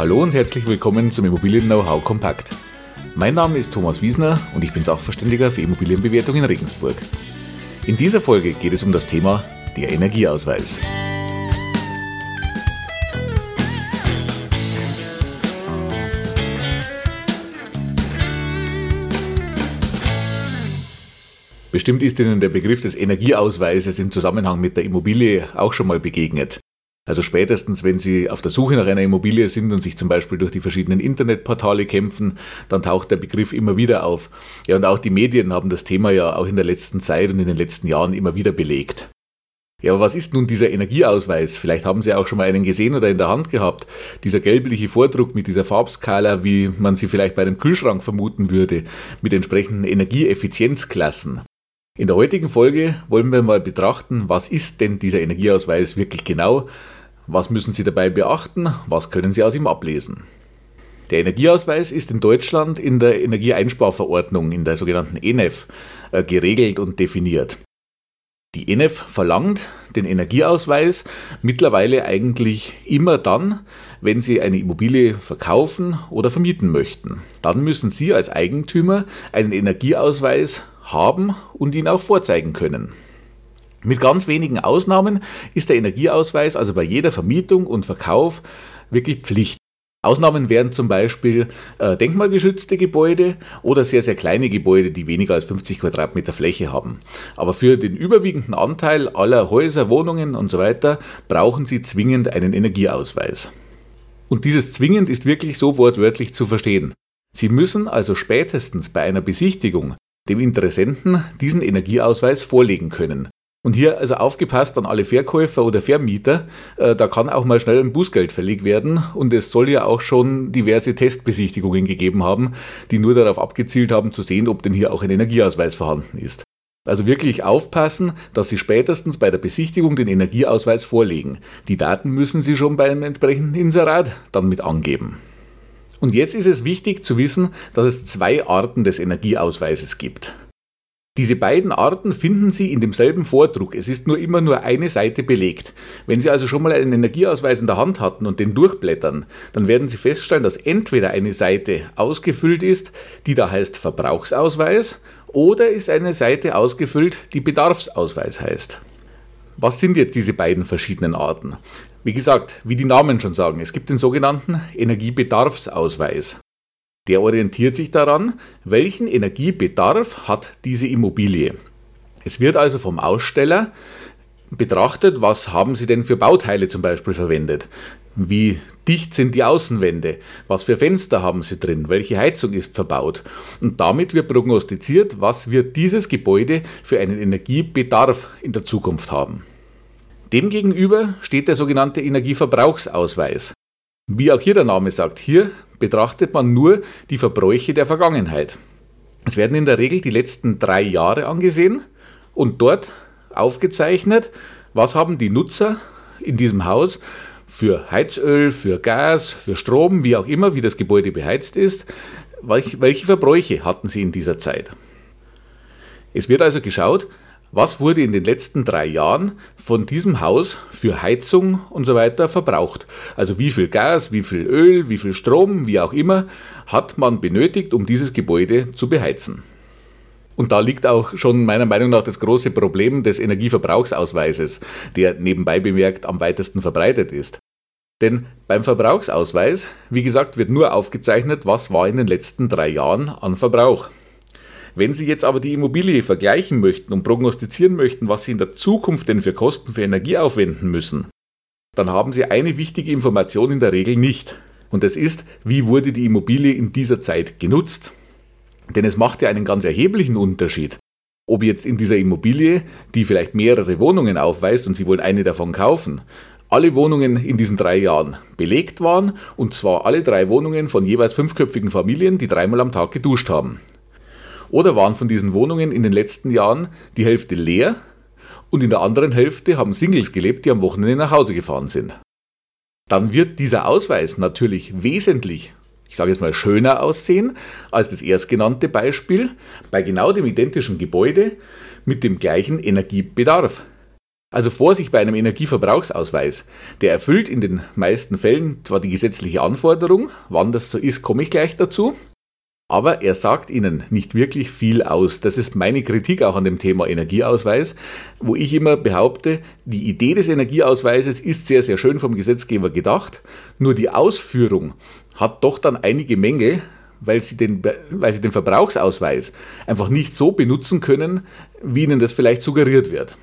Hallo und herzlich willkommen zum Immobilien Know-how Kompakt. Mein Name ist Thomas Wiesner und ich bin Sachverständiger für Immobilienbewertung in Regensburg. In dieser Folge geht es um das Thema der Energieausweis. Bestimmt ist Ihnen der Begriff des Energieausweises im Zusammenhang mit der Immobilie auch schon mal begegnet. Also spätestens, wenn Sie auf der Suche nach einer Immobilie sind und sich zum Beispiel durch die verschiedenen Internetportale kämpfen, dann taucht der Begriff immer wieder auf. Ja, und auch die Medien haben das Thema ja auch in der letzten Zeit und in den letzten Jahren immer wieder belegt. Ja, aber was ist nun dieser Energieausweis? Vielleicht haben Sie auch schon mal einen gesehen oder in der Hand gehabt. Dieser gelbliche Vordruck mit dieser Farbskala, wie man sie vielleicht bei einem Kühlschrank vermuten würde, mit entsprechenden Energieeffizienzklassen. In der heutigen Folge wollen wir mal betrachten, was ist denn dieser Energieausweis wirklich genau, was müssen Sie dabei beachten, was können Sie aus ihm ablesen. Der Energieausweis ist in Deutschland in der Energieeinsparverordnung, in der sogenannten ENEF, äh, geregelt und definiert. Die ENEF verlangt den Energieausweis mittlerweile eigentlich immer dann, wenn Sie eine Immobilie verkaufen oder vermieten möchten. Dann müssen Sie als Eigentümer einen Energieausweis haben und ihn auch vorzeigen können. Mit ganz wenigen Ausnahmen ist der Energieausweis also bei jeder Vermietung und Verkauf wirklich Pflicht. Ausnahmen wären zum Beispiel äh, denkmalgeschützte Gebäude oder sehr, sehr kleine Gebäude, die weniger als 50 Quadratmeter Fläche haben. Aber für den überwiegenden Anteil aller Häuser, Wohnungen und so weiter brauchen Sie zwingend einen Energieausweis. Und dieses zwingend ist wirklich so wortwörtlich zu verstehen. Sie müssen also spätestens bei einer Besichtigung dem Interessenten diesen Energieausweis vorlegen können. Und hier also aufgepasst an alle Verkäufer oder Vermieter, äh, da kann auch mal schnell ein Bußgeld fällig werden und es soll ja auch schon diverse Testbesichtigungen gegeben haben, die nur darauf abgezielt haben zu sehen, ob denn hier auch ein Energieausweis vorhanden ist. Also wirklich aufpassen, dass Sie spätestens bei der Besichtigung den Energieausweis vorlegen. Die Daten müssen Sie schon beim entsprechenden Inserat dann mit angeben. Und jetzt ist es wichtig zu wissen, dass es zwei Arten des Energieausweises gibt. Diese beiden Arten finden Sie in demselben Vordruck. Es ist nur immer nur eine Seite belegt. Wenn Sie also schon mal einen Energieausweis in der Hand hatten und den durchblättern, dann werden Sie feststellen, dass entweder eine Seite ausgefüllt ist, die da heißt Verbrauchsausweis, oder ist eine Seite ausgefüllt, die Bedarfsausweis heißt. Was sind jetzt diese beiden verschiedenen Arten? Wie gesagt, wie die Namen schon sagen, es gibt den sogenannten Energiebedarfsausweis. Der orientiert sich daran, welchen Energiebedarf hat diese Immobilie. Es wird also vom Aussteller betrachtet, was haben Sie denn für Bauteile zum Beispiel verwendet? Wie dicht sind die Außenwände? Was für Fenster haben Sie drin? Welche Heizung ist verbaut? Und damit wird prognostiziert, was wird dieses Gebäude für einen Energiebedarf in der Zukunft haben. Demgegenüber steht der sogenannte Energieverbrauchsausweis. Wie auch hier der Name sagt, hier betrachtet man nur die Verbräuche der Vergangenheit. Es werden in der Regel die letzten drei Jahre angesehen und dort aufgezeichnet, was haben die Nutzer in diesem Haus für Heizöl, für Gas, für Strom, wie auch immer, wie das Gebäude beheizt ist, welche Verbräuche hatten sie in dieser Zeit. Es wird also geschaut, was wurde in den letzten drei Jahren von diesem Haus für Heizung und so weiter verbraucht? Also wie viel Gas, wie viel Öl, wie viel Strom, wie auch immer, hat man benötigt, um dieses Gebäude zu beheizen? Und da liegt auch schon meiner Meinung nach das große Problem des Energieverbrauchsausweises, der nebenbei bemerkt am weitesten verbreitet ist. Denn beim Verbrauchsausweis, wie gesagt, wird nur aufgezeichnet, was war in den letzten drei Jahren an Verbrauch. Wenn Sie jetzt aber die Immobilie vergleichen möchten und prognostizieren möchten, was Sie in der Zukunft denn für Kosten für Energie aufwenden müssen, dann haben Sie eine wichtige Information in der Regel nicht. Und das ist, wie wurde die Immobilie in dieser Zeit genutzt? Denn es macht ja einen ganz erheblichen Unterschied, ob jetzt in dieser Immobilie, die vielleicht mehrere Wohnungen aufweist und Sie wollen eine davon kaufen, alle Wohnungen in diesen drei Jahren belegt waren und zwar alle drei Wohnungen von jeweils fünfköpfigen Familien, die dreimal am Tag geduscht haben. Oder waren von diesen Wohnungen in den letzten Jahren die Hälfte leer und in der anderen Hälfte haben Singles gelebt, die am Wochenende nach Hause gefahren sind. Dann wird dieser Ausweis natürlich wesentlich, ich sage jetzt mal, schöner aussehen als das erstgenannte Beispiel bei genau dem identischen Gebäude mit dem gleichen Energiebedarf. Also Vorsicht bei einem Energieverbrauchsausweis. Der erfüllt in den meisten Fällen zwar die gesetzliche Anforderung, wann das so ist, komme ich gleich dazu, aber er sagt Ihnen nicht wirklich viel aus. Das ist meine Kritik auch an dem Thema Energieausweis, wo ich immer behaupte, die Idee des Energieausweises ist sehr, sehr schön vom Gesetzgeber gedacht, nur die Ausführung hat doch dann einige Mängel, weil sie den, weil sie den Verbrauchsausweis einfach nicht so benutzen können, wie ihnen das vielleicht suggeriert wird.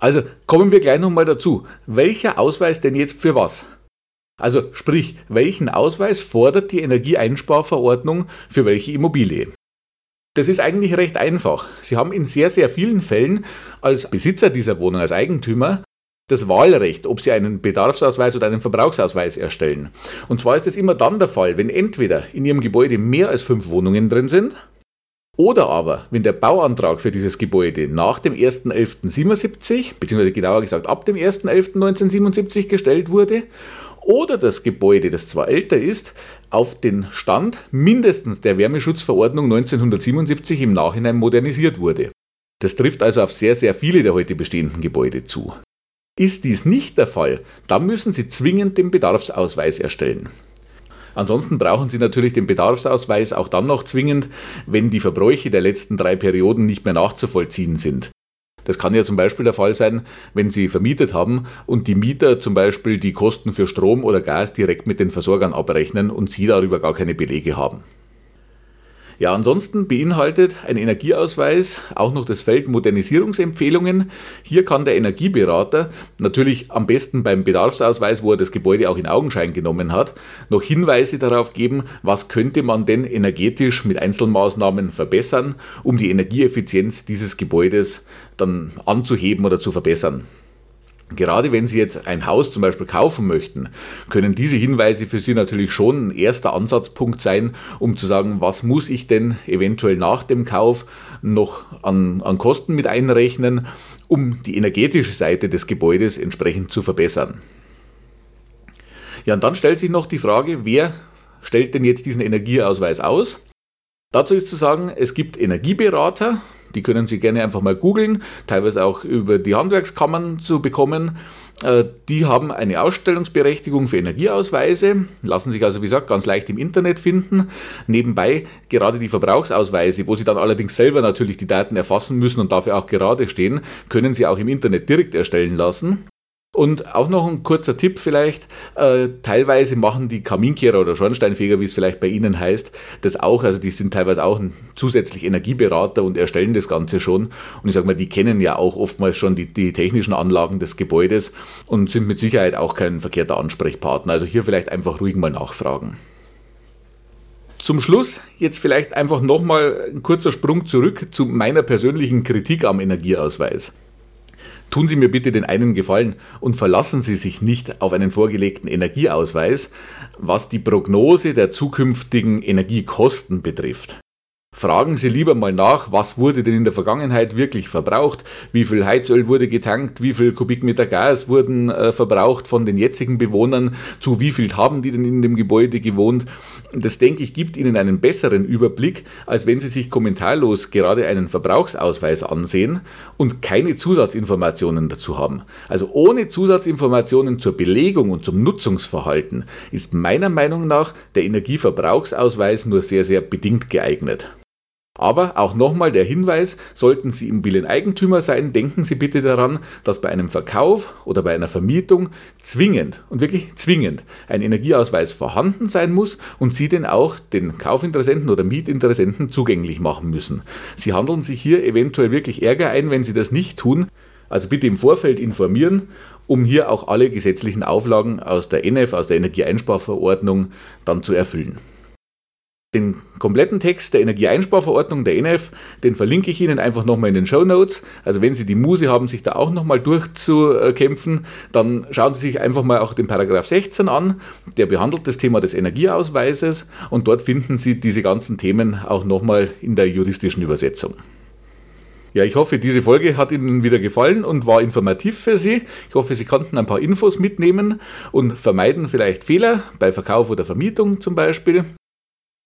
Also kommen wir gleich nochmal dazu. Welcher Ausweis denn jetzt für was? Also sprich, welchen Ausweis fordert die Energieeinsparverordnung für welche Immobilie? Das ist eigentlich recht einfach. Sie haben in sehr, sehr vielen Fällen als Besitzer dieser Wohnung, als Eigentümer, das Wahlrecht, ob Sie einen Bedarfsausweis oder einen Verbrauchsausweis erstellen. Und zwar ist es immer dann der Fall, wenn entweder in Ihrem Gebäude mehr als fünf Wohnungen drin sind oder aber, wenn der Bauantrag für dieses Gebäude nach dem 1.11.77, beziehungsweise genauer gesagt ab dem 1.11.1977 gestellt wurde, oder das Gebäude, das zwar älter ist, auf den Stand mindestens der Wärmeschutzverordnung 1977 im Nachhinein modernisiert wurde. Das trifft also auf sehr, sehr viele der heute bestehenden Gebäude zu. Ist dies nicht der Fall, dann müssen Sie zwingend den Bedarfsausweis erstellen. Ansonsten brauchen Sie natürlich den Bedarfsausweis auch dann noch zwingend, wenn die Verbräuche der letzten drei Perioden nicht mehr nachzuvollziehen sind. Das kann ja zum Beispiel der Fall sein, wenn Sie vermietet haben und die Mieter zum Beispiel die Kosten für Strom oder Gas direkt mit den Versorgern abrechnen und Sie darüber gar keine Belege haben. Ja, ansonsten beinhaltet ein Energieausweis auch noch das Feld Modernisierungsempfehlungen. Hier kann der Energieberater natürlich am besten beim Bedarfsausweis, wo er das Gebäude auch in Augenschein genommen hat, noch Hinweise darauf geben, was könnte man denn energetisch mit Einzelmaßnahmen verbessern, um die Energieeffizienz dieses Gebäudes dann anzuheben oder zu verbessern. Gerade wenn Sie jetzt ein Haus zum Beispiel kaufen möchten, können diese Hinweise für Sie natürlich schon ein erster Ansatzpunkt sein, um zu sagen, was muss ich denn eventuell nach dem Kauf noch an, an Kosten mit einrechnen, um die energetische Seite des Gebäudes entsprechend zu verbessern. Ja, und dann stellt sich noch die Frage, wer stellt denn jetzt diesen Energieausweis aus? Dazu ist zu sagen, es gibt Energieberater, die können Sie gerne einfach mal googeln, teilweise auch über die Handwerkskammern zu bekommen. Äh, die haben eine Ausstellungsberechtigung für Energieausweise, lassen sich also wie gesagt ganz leicht im Internet finden. Nebenbei gerade die Verbrauchsausweise, wo Sie dann allerdings selber natürlich die Daten erfassen müssen und dafür auch gerade stehen, können Sie auch im Internet direkt erstellen lassen. Und auch noch ein kurzer Tipp vielleicht, äh, teilweise machen die Kaminkehrer oder Schornsteinfeger, wie es vielleicht bei Ihnen heißt, das auch, also die sind teilweise auch zusätzlich Energieberater und erstellen das Ganze schon. Und ich sage mal, die kennen ja auch oftmals schon die, die technischen Anlagen des Gebäudes und sind mit Sicherheit auch kein verkehrter Ansprechpartner. Also hier vielleicht einfach ruhig mal nachfragen. Zum Schluss jetzt vielleicht einfach nochmal ein kurzer Sprung zurück zu meiner persönlichen Kritik am Energieausweis. Tun Sie mir bitte den einen Gefallen und verlassen Sie sich nicht auf einen vorgelegten Energieausweis, was die Prognose der zukünftigen Energiekosten betrifft. Fragen Sie lieber mal nach, was wurde denn in der Vergangenheit wirklich verbraucht, wie viel Heizöl wurde getankt, wie viel Kubikmeter Gas wurden äh, verbraucht von den jetzigen Bewohnern, zu wie viel haben die denn in dem Gebäude gewohnt. Das denke ich gibt Ihnen einen besseren Überblick, als wenn Sie sich kommentarlos gerade einen Verbrauchsausweis ansehen und keine Zusatzinformationen dazu haben. Also ohne Zusatzinformationen zur Belegung und zum Nutzungsverhalten ist meiner Meinung nach der Energieverbrauchsausweis nur sehr, sehr bedingt geeignet. Aber auch nochmal der Hinweis, sollten Sie Immobilieneigentümer sein, denken Sie bitte daran, dass bei einem Verkauf oder bei einer Vermietung zwingend und wirklich zwingend ein Energieausweis vorhanden sein muss und Sie den auch den Kaufinteressenten oder Mietinteressenten zugänglich machen müssen. Sie handeln sich hier eventuell wirklich Ärger ein, wenn Sie das nicht tun. Also bitte im Vorfeld informieren, um hier auch alle gesetzlichen Auflagen aus der NF, aus der Energieeinsparverordnung, dann zu erfüllen. Den kompletten Text der Energieeinsparverordnung der NF, den verlinke ich Ihnen einfach nochmal in den Show Notes. Also wenn Sie die Muse haben, sich da auch nochmal durchzukämpfen, dann schauen Sie sich einfach mal auch den Paragraph 16 an. Der behandelt das Thema des Energieausweises und dort finden Sie diese ganzen Themen auch nochmal in der juristischen Übersetzung. Ja, ich hoffe, diese Folge hat Ihnen wieder gefallen und war informativ für Sie. Ich hoffe, Sie konnten ein paar Infos mitnehmen und vermeiden vielleicht Fehler bei Verkauf oder Vermietung zum Beispiel.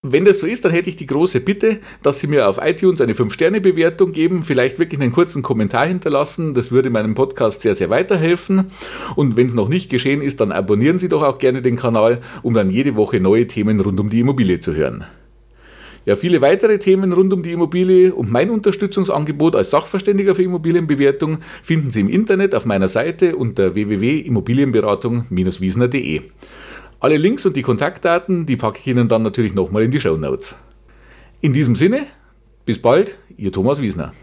Wenn das so ist, dann hätte ich die große Bitte, dass Sie mir auf iTunes eine 5-Sterne-Bewertung geben, vielleicht wirklich einen kurzen Kommentar hinterlassen. Das würde meinem Podcast sehr, sehr weiterhelfen. Und wenn es noch nicht geschehen ist, dann abonnieren Sie doch auch gerne den Kanal, um dann jede Woche neue Themen rund um die Immobilie zu hören. Ja, viele weitere Themen rund um die Immobilie und mein Unterstützungsangebot als Sachverständiger für Immobilienbewertung finden Sie im Internet auf meiner Seite unter www.immobilienberatung-wiesner.de. Alle Links und die Kontaktdaten, die packe ich Ihnen dann natürlich nochmal in die Show Notes. In diesem Sinne, bis bald, Ihr Thomas Wiesner.